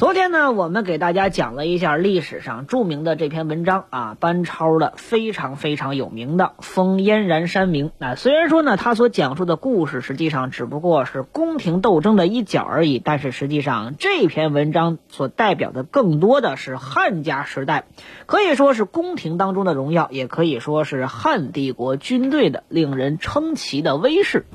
昨天呢，我们给大家讲了一下历史上著名的这篇文章啊，班超的非常非常有名的《封燕然山明》。那虽然说呢，他所讲述的故事实际上只不过是宫廷斗争的一角而已，但是实际上这篇文章所代表的更多的是汉家时代，可以说是宫廷当中的荣耀，也可以说是汉帝国军队的令人称奇的威势。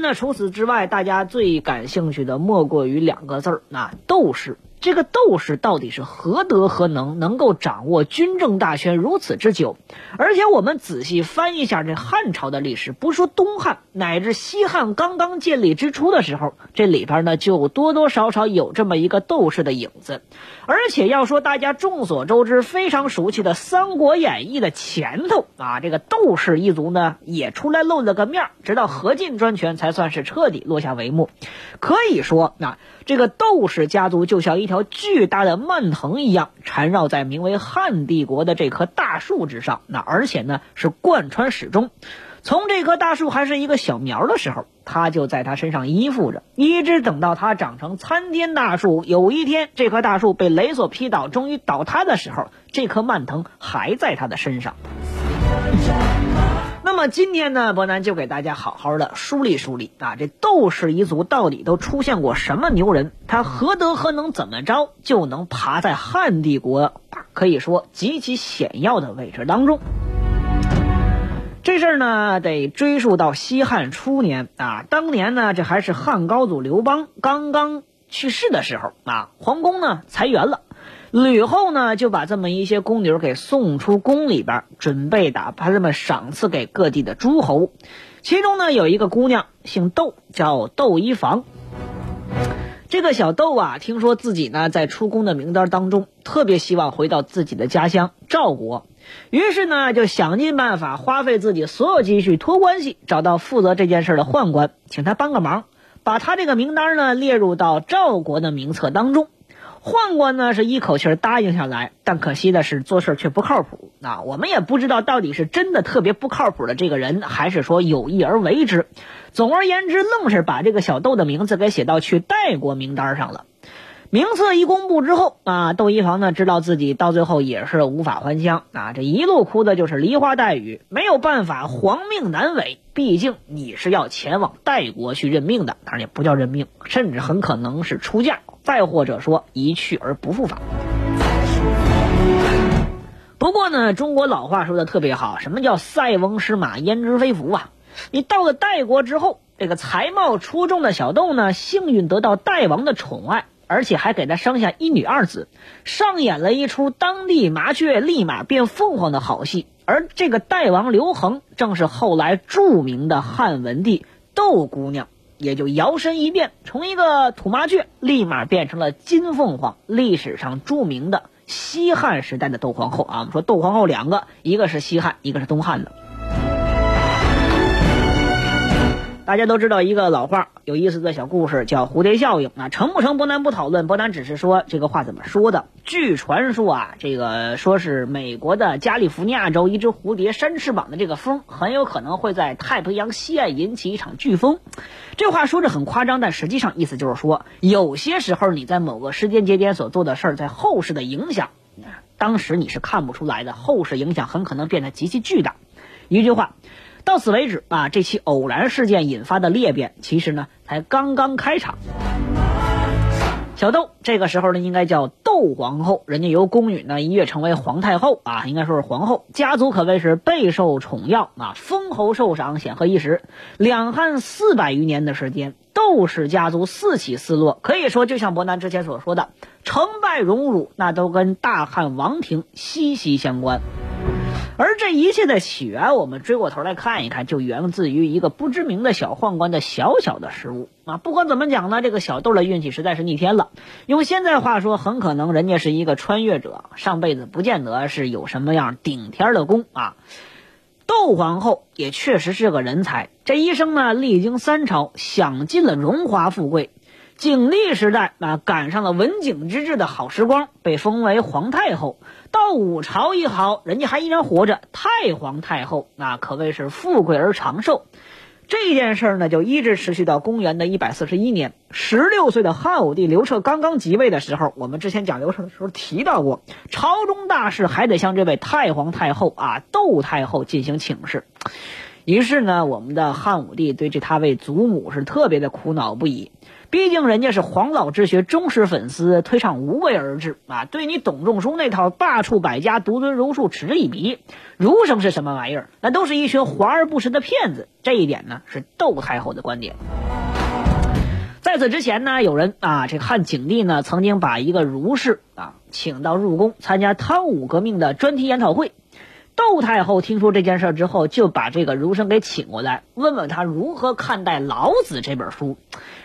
那，除此之外，大家最感兴趣的莫过于两个字儿，那斗士。这个斗士到底是何德何能，能够掌握军政大权如此之久？而且我们仔细翻一下这汉朝的历史，不说东汉，乃至西汉刚刚建立之初的时候，这里边呢就多多少少有这么一个斗士的影子。而且要说大家众所周知、非常熟悉的《三国演义》的前头啊，这个斗士一族呢也出来露了个面，直到何进专权才算是彻底落下帷幕。可以说，那这个斗士家族就像一条巨大的蔓藤一样，缠绕在名为汉帝国的这棵大树之上。那而且呢，是贯穿始终。从这棵大树还是一个小苗的时候，它就在他身上依附着，一直等到它长成参天大树。有一天，这棵大树被雷所劈倒，终于倒塌的时候，这棵蔓藤还在他的身上。那么今天呢，伯南就给大家好好的梳理梳理啊，这窦氏一族到底都出现过什么牛人？他何德何能？怎么着就能爬在汉帝国可以说极其显要的位置当中？这事儿呢，得追溯到西汉初年啊，当年呢，这还是汉高祖刘邦刚刚去世的时候啊，皇宫呢裁员了。吕后呢，就把这么一些宫女给送出宫里边，准备打把他们赏赐给各地的诸侯。其中呢，有一个姑娘姓窦，叫窦漪房。这个小窦啊，听说自己呢在出宫的名单当中，特别希望回到自己的家乡赵国，于是呢就想尽办法，花费自己所有积蓄，托关系找到负责这件事的宦官，请他帮个忙，把他这个名单呢列入到赵国的名册当中。宦官呢是一口气答应下来，但可惜的是做事却不靠谱。啊，我们也不知道到底是真的特别不靠谱的这个人，还是说有意而为之。总而言之，愣是把这个小豆的名字给写到去代国名单上了。名册一公布之后，啊，窦漪房呢知道自己到最后也是无法还乡啊，这一路哭的就是梨花带雨。没有办法，皇命难违，毕竟你是要前往代国去认命的，当然也不叫认命，甚至很可能是出嫁。再或者说一去而不复返。不过呢，中国老话说的特别好，什么叫塞翁失马焉知非福啊？你到了代国之后，这个才貌出众的小窦呢，幸运得到代王的宠爱，而且还给他生下一女二子，上演了一出当地麻雀立马变凤凰的好戏。而这个代王刘恒，正是后来著名的汉文帝窦姑娘。也就摇身一变，从一个土麻雀立马变成了金凤凰，历史上著名的西汉时代的窦皇后啊。我们说窦皇后两个，一个是西汉，一个是东汉的。大家都知道一个老话，有意思的小故事叫蝴蝶效应啊，成不成伯南不讨论，伯南只是说这个话怎么说的。据传说啊，这个说是美国的加利福尼亚州一只蝴蝶扇翅膀的这个风，很有可能会在太平洋西岸引起一场飓风。这话说着很夸张，但实际上意思就是说，有些时候你在某个时间节点所做的事儿，在后世的影响，当时你是看不出来的，后世影响很可能变得极其巨大。一句话。到此为止啊，这起偶然事件引发的裂变，其实呢才刚刚开场。小窦这个时候呢，应该叫窦皇后，人家由宫女呢一跃成为皇太后啊，应该说是皇后，家族可谓是备受宠耀啊，封侯受赏，显赫一时。两汉四百余年的时间，窦氏家族四起四落，可以说就像伯南之前所说的，成败荣辱那都跟大汉王庭息息相关。而这一切的起源，我们追过头来看一看，就源自于一个不知名的小宦官的小小的失误啊！不管怎么讲呢，这个小豆的运气实在是逆天了。用现在话说，很可能人家是一个穿越者，上辈子不见得是有什么样顶天的功啊。窦皇后也确实是个人才，这一生呢历经三朝，享尽了荣华富贵。景帝时代啊，赶上了文景之治的好时光，被封为皇太后。到武朝一好，人家还依然活着，太皇太后，那可谓是富贵而长寿。这件事呢，就一直持续到公元的一百四十一年，十六岁的汉武帝刘彻刚刚即位的时候，我们之前讲刘彻的时候提到过，朝中大事还得向这位太皇太后啊，窦太后进行请示。于是呢，我们的汉武帝对这他位祖母是特别的苦恼不已。毕竟人家是黄老之学忠实粉丝，推倡无为而治啊，对你董仲舒那套罢黜百家，独尊儒术嗤之以鼻。儒生是什么玩意儿？那都是一群华而不实的骗子。这一点呢，是窦太后的观点。在此之前呢，有人啊，这汉景帝呢，曾经把一个儒士啊，请到入宫参加汤武革命的专题研讨会。窦太后听说这件事之后，就把这个儒生给请过来，问问他如何看待《老子》这本书。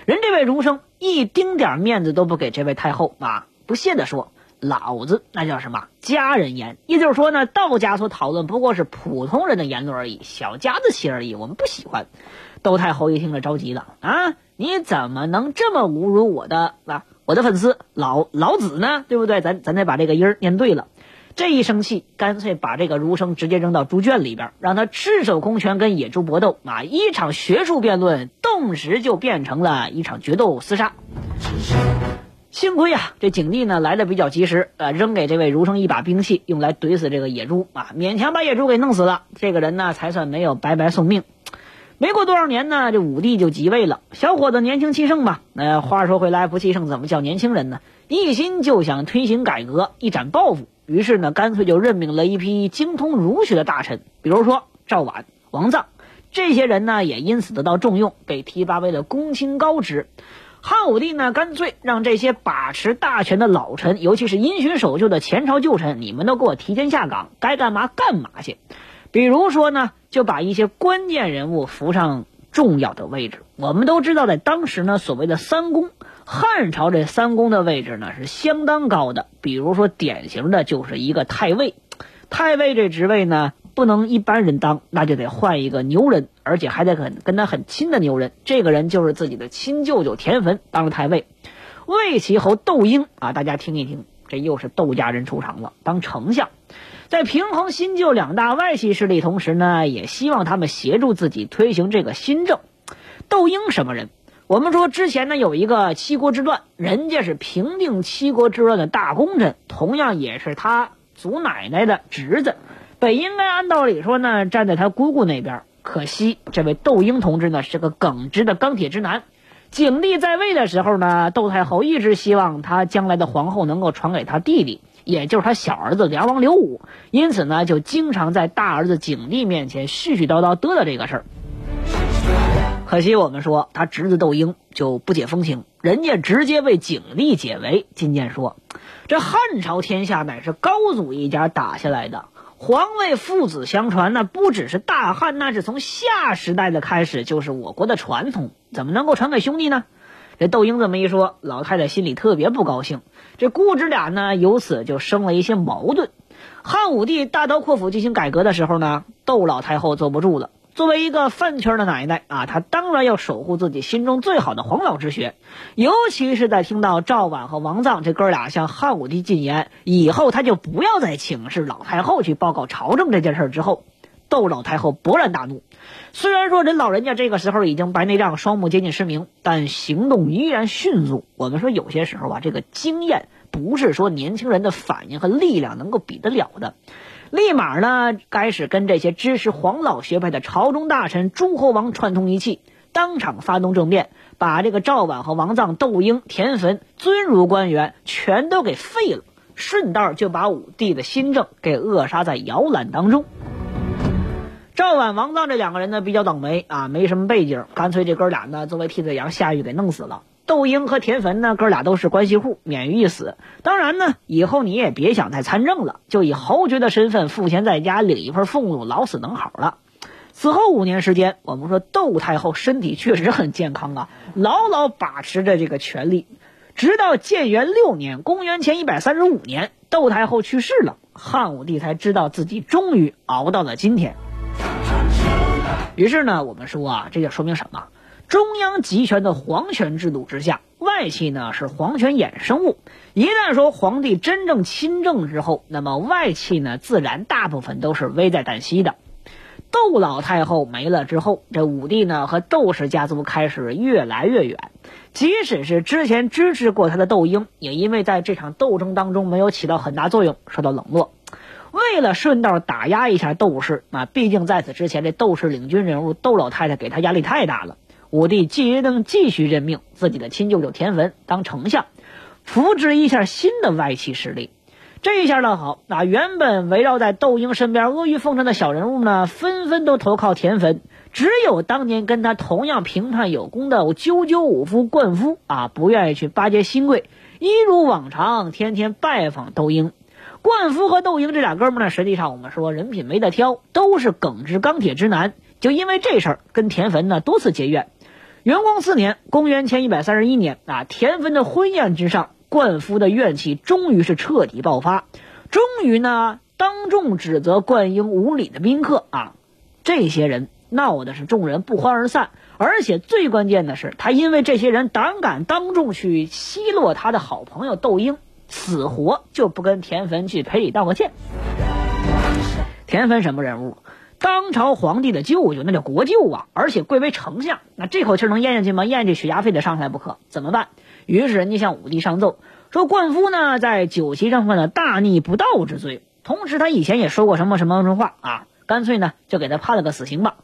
人这位儒生一丁点面子都不给这位太后啊，不屑地说：“老子那叫什么家人言？也就是说呢，道家所讨论不过是普通人的言论而已，小家子气而已，我们不喜欢。”窦太后一听了着急了啊，你怎么能这么侮辱我的啊我的粉丝老老子呢？对不对？咱咱得把这个音儿念对了。这一生气，干脆把这个儒生直接扔到猪圈里边，让他赤手空拳跟野猪搏斗啊！一场学术辩论，顿时就变成了一场决斗厮杀。幸亏啊，这景帝呢来的比较及时，呃，扔给这位儒生一把兵器，用来怼死这个野猪啊，勉强把野猪给弄死了。这个人呢，才算没有白白送命。没过多少年呢，这武帝就即位了。小伙子年轻气盛吧？呃，话说回来，不气盛怎么叫年轻人呢？一心就想推行改革，一展抱负。于是呢，干脆就任命了一批精通儒学的大臣，比如说赵绾、王臧，这些人呢也因此得到重用，被提拔为了公卿高职。汉武帝呢，干脆让这些把持大权的老臣，尤其是因循守旧的前朝旧臣，你们都给我提前下岗，该干嘛干嘛去。比如说呢，就把一些关键人物扶上重要的位置。我们都知道，在当时呢，所谓的三公。汉朝这三公的位置呢是相当高的，比如说典型的就是一个太尉。太尉这职位呢不能一般人当，那就得换一个牛人，而且还得很跟他很亲的牛人。这个人就是自己的亲舅舅田汾当了太尉。魏齐侯窦婴啊，大家听一听，这又是窦家人出场了，当丞相，在平衡新旧两大外戚势力同时呢，也希望他们协助自己推行这个新政。窦婴什么人？我们说之前呢有一个七国之乱，人家是平定七国之乱的大功臣，同样也是他祖奶奶的侄子，本应该按道理说呢站在他姑姑那边。可惜这位窦婴同志呢是个耿直的钢铁直男。景帝在位的时候呢，窦太后一直希望他将来的皇后能够传给他弟弟，也就是他小儿子梁王刘武，因此呢就经常在大儿子景帝面前絮絮叨叨嘚嘚这个事儿。可惜我们说他侄子窦婴就不解风情，人家直接为景帝解围。金剑说：“这汉朝天下乃是高祖一家打下来的，皇位父子相传，那不只是大汉，那是从夏时代的开始就是我国的传统，怎么能够传给兄弟呢？”这窦婴这么一说，老太太心里特别不高兴。这姑侄俩呢，由此就生了一些矛盾。汉武帝大刀阔斧进行改革的时候呢，窦老太后坐不住了。作为一个饭圈的奶奶啊，她当然要守护自己心中最好的黄老之学，尤其是在听到赵绾和王臧这哥俩向汉武帝进言，以后他就不要再请示老太后去报告朝政这件事之后，窦老太后勃然大怒。虽然说人老人家这个时候已经白内障、双目接近失明，但行动依然迅速。我们说有些时候啊，这个经验不是说年轻人的反应和力量能够比得了的。立马呢，开始跟这些支持黄老学派的朝中大臣、诸侯王串通一气，当场发动政变，把这个赵绾和王臧、窦婴、田汾尊儒官员全都给废了，顺道就把武帝的新政给扼杀在摇篮当中。赵绾、王臧这两个人呢，比较倒霉啊，没什么背景，干脆这哥俩呢作为替罪羊下狱给弄死了。窦婴和田汾呢，哥俩都是关系户，免于一死。当然呢，以后你也别想再参政了，就以侯爵的身份赋闲在家，领一份俸禄，老死能好了。此后五年时间，我们说窦太后身体确实很健康啊，牢牢把持着这个权力，直到建元六年（公元前一百三十五年），窦太后去世了，汉武帝才知道自己终于熬到了今天。于是呢，我们说啊，这就说明什么？中央集权的皇权制度之下，外戚呢是皇权衍生物。一旦说皇帝真正亲政之后，那么外戚呢自然大部分都是危在旦夕的。窦老太后没了之后，这武帝呢和窦氏家族开始越来越远。即使是之前支持过他的窦婴，也因为在这场斗争当中没有起到很大作用，受到冷落。为了顺道打压一下窦氏啊，毕竟在此之前这窦氏领军人物窦老太太给他压力太大了。武帝决定继续任命自己的亲舅舅田汾当丞相，扶植一下新的外戚势力。这一下倒好，那原本围绕在窦婴身边阿谀奉承的小人物呢，纷纷都投靠田汾。只有当年跟他同样评判有功的赳赳武夫灌夫啊，不愿意去巴结新贵，一如往常，天天拜访窦婴。灌夫和窦婴这俩哥们呢，实际上我们说人品没得挑，都是耿直钢铁直男。就因为这事儿，跟田汾呢多次结怨。元光四年（公元前一百三十一年）啊，田汾的婚宴之上，灌夫的怨气终于是彻底爆发，终于呢当众指责灌婴无礼的宾客啊，这些人闹的是众人不欢而散，而且最关键的是，他因为这些人胆敢当众去奚落他的好朋友窦婴。死活就不跟田汾去赔礼道个歉。田汾什么人物？当朝皇帝的舅舅，那叫国舅啊，而且贵为丞相。那这口气能咽下去吗？咽下去血压非得上来不可。怎么办？于是人家向武帝上奏，说灌夫呢在酒席上犯了大逆不道之罪，同时他以前也说过什么什么什么话啊，干脆呢就给他判了个死刑吧。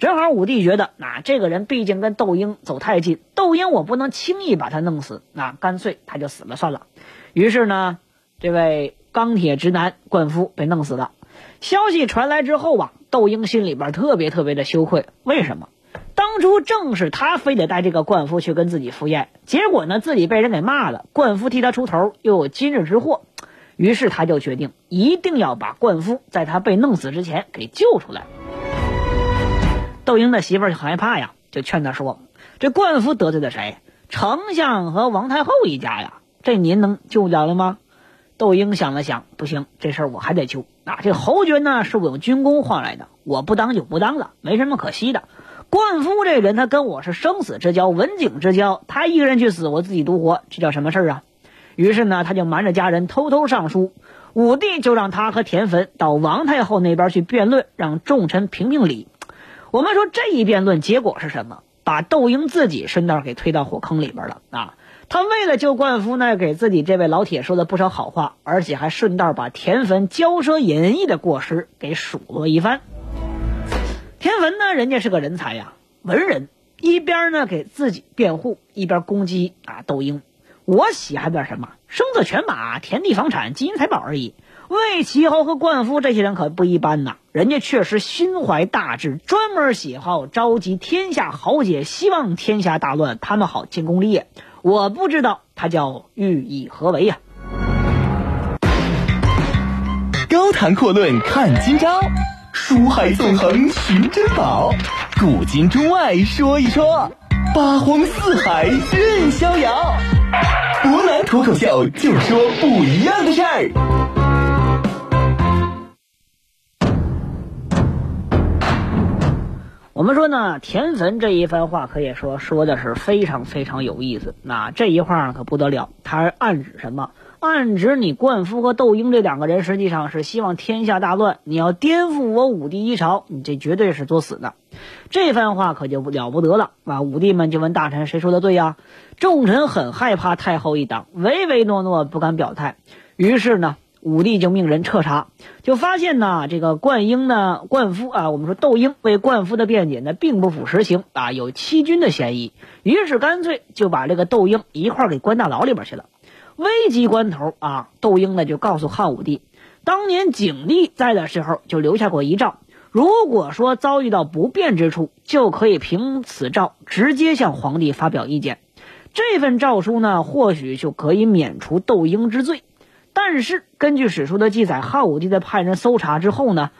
正好武帝觉得，那这个人毕竟跟窦婴走太近，窦婴我不能轻易把他弄死，那干脆他就死了算了。于是呢，这位钢铁直男灌夫被弄死了。消息传来之后啊，窦婴心里边特别特别的羞愧。为什么？当初正是他非得带这个灌夫去跟自己赴宴，结果呢自己被人给骂了，灌夫替他出头，又有今日之祸。于是他就决定一定要把灌夫在他被弄死之前给救出来。窦婴的媳妇儿很害怕呀，就劝他说：“这灌夫得罪了谁？丞相和王太后一家呀。”这您能救了了吗？窦婴想了想，不行，这事儿我还得救。啊，这侯爵呢是我用军功换来的，我不当就不当了，没什么可惜的。灌夫这人，他跟我是生死之交，刎颈之交，他一个人去死，我自己独活，这叫什么事儿啊？于是呢，他就瞒着家人偷偷上书，武帝就让他和田汾到王太后那边去辩论，让众臣评评理。我们说这一辩论结果是什么？把窦婴自己顺道给推到火坑里边了啊！他为了救冠夫呢，给自己这位老铁说了不少好话，而且还顺道把田汾骄奢淫逸的过失给数落一番。田汾呢，人家是个人才呀，文人，一边呢给自己辩护，一边攻击啊窦婴。我喜还点什么？生子犬马、田地房产、金银财宝而已。魏齐侯和冠夫这些人可不一般呐，人家确实心怀大志，专门喜好召集天下豪杰，希望天下大乱，他们好建功立业。我不知道他叫寓意何为呀？高谈阔论看今朝，书海纵横寻珍宝，古今中外说一说，八荒四海任逍遥。湖南脱口秀就说不一样的事儿。我们说呢，田汾这一番话可以说说的是非常非常有意思。那这一话可不得了，他暗指什么？暗指你灌夫和窦婴这两个人实际上是希望天下大乱，你要颠覆我武帝一朝，你这绝对是作死的。这番话可就了不得了啊！武帝们就问大臣谁说的对呀？众臣很害怕太后一党，唯唯诺诺不敢表态。于是呢。武帝就命人彻查，就发现呢，这个灌婴呢，灌夫啊，我们说窦婴为灌夫的辩解呢，并不符实情啊，有欺君的嫌疑。于是干脆就把这个窦婴一块给关大牢里边去了。危急关头啊，窦婴呢就告诉汉武帝，当年景帝在的时候就留下过遗诏，如果说遭遇到不便之处，就可以凭此诏直接向皇帝发表意见。这份诏书呢，或许就可以免除窦婴之罪。但是根据史书的记载，汉武帝在派人搜查之后呢，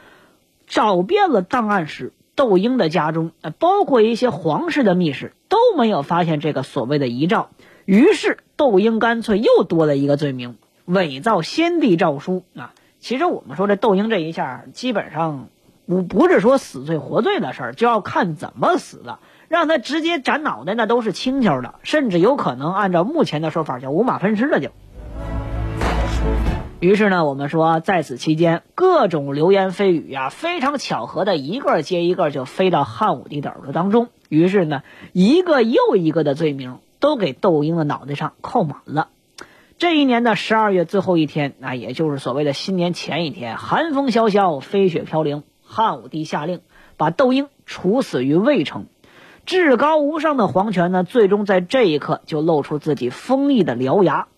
找遍了档案室，窦婴的家中，包括一些皇室的密室，都没有发现这个所谓的遗诏。于是窦婴干脆又多了一个罪名：伪造先帝诏书啊！其实我们说这窦婴这一下，基本上不不是说死罪活罪的事儿，就要看怎么死的。让他直接斩脑袋，那都是轻巧的，甚至有可能按照目前的说法叫五马分尸了就。于是呢，我们说在此期间，各种流言蜚语呀，非常巧合的一个接一个就飞到汉武帝的耳朵当中。于是呢，一个又一个的罪名都给窦婴的脑袋上扣满了。这一年的十二月最后一天，那也就是所谓的新年前一天，寒风萧萧，飞雪飘零，汉武帝下令把窦婴处死于渭城。至高无上的皇权呢，最终在这一刻就露出自己锋利的獠牙。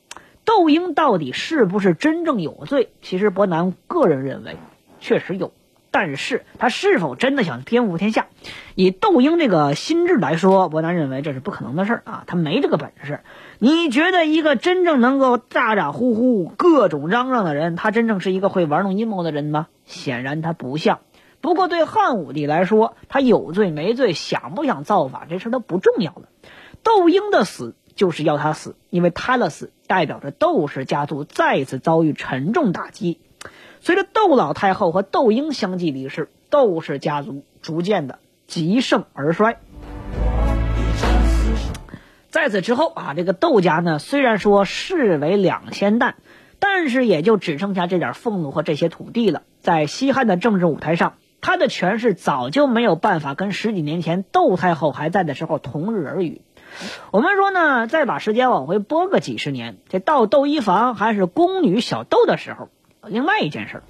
窦婴到底是不是真正有罪？其实伯南个人认为，确实有。但是他是否真的想颠覆天下？以窦婴这个心智来说，伯南认为这是不可能的事儿啊，他没这个本事。你觉得一个真正能够咋咋呼呼、各种嚷嚷的人，他真正是一个会玩弄阴谋的人吗？显然他不像。不过对汉武帝来说，他有罪没罪，想不想造反，这事都不重要了。窦婴的死。就是要他死，因为他的死代表着窦氏家族再次遭遇沉重打击。随着窦老太后和窦婴相继离世，窦氏家族逐渐的极盛而衰。在此之后啊，这个窦家呢，虽然说势为两千担，但是也就只剩下这点俸禄和这些土地了。在西汉的政治舞台上，他的权势早就没有办法跟十几年前窦太后还在的时候同日而语。我们说呢，再把时间往回拨个几十年，这到窦漪房还是宫女小窦的时候，另外一件事儿。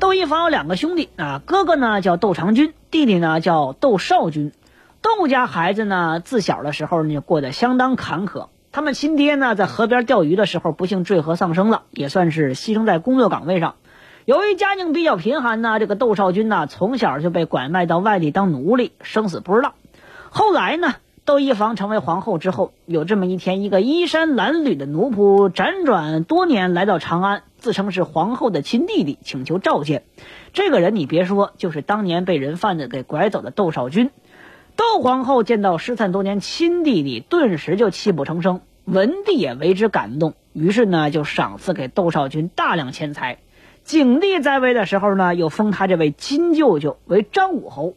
窦漪房有两个兄弟啊，哥哥呢叫窦长君，弟弟呢叫窦少君。窦家孩子呢，自小的时候呢过得相当坎坷。他们亲爹呢在河边钓鱼的时候不幸坠河丧生了，也算是牺牲在工作岗位上。由于家境比较贫寒呢，这个窦少君呢从小就被拐卖到外地当奴隶，生死不知道。后来呢，窦漪房成为皇后之后，有这么一天，一个衣衫褴褛的奴仆辗转多年来到长安，自称是皇后的亲弟弟，请求召见。这个人你别说，就是当年被人贩子给拐走的窦少君。窦皇后见到失散多年亲弟弟，顿时就泣不成声。文帝也为之感动，于是呢就赏赐给窦少君大量钱财。景帝在位的时候呢，又封他这位亲舅舅为张武侯。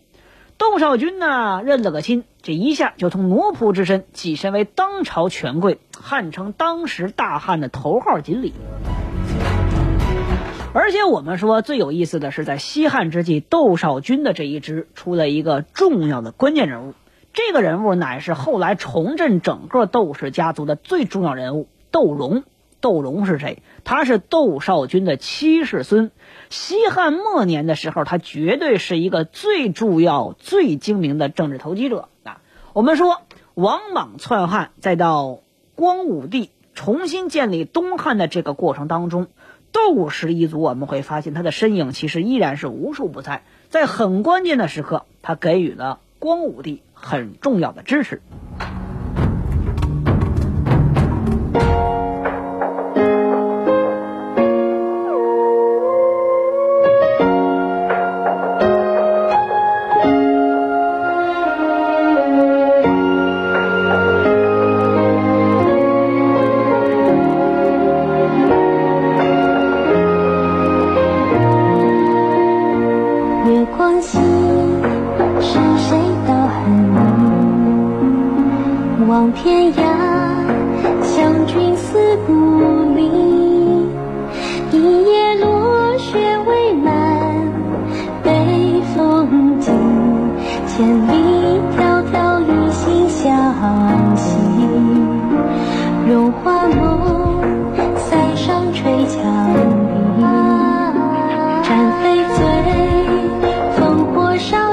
窦少君呢认了个亲，这一下就从奴仆之身跻身为当朝权贵，汉称当时大汉的头号锦鲤。而且我们说最有意思的是，在西汉之际，窦少君的这一支出了一个重要的关键人物，这个人物乃是后来重振整个窦氏家族的最重要人物——窦融。窦融是谁？他是窦少君的七世孙。西汉末年的时候，他绝对是一个最重要、最精明的政治投机者啊！我们说王莽篡汉，再到光武帝重新建立东汉的这个过程当中，窦氏一族我们会发现他的身影其实依然是无处不在。在很关键的时刻，他给予了光武帝很重要的支持。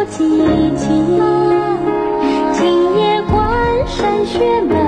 寂静，今夜关山雪满。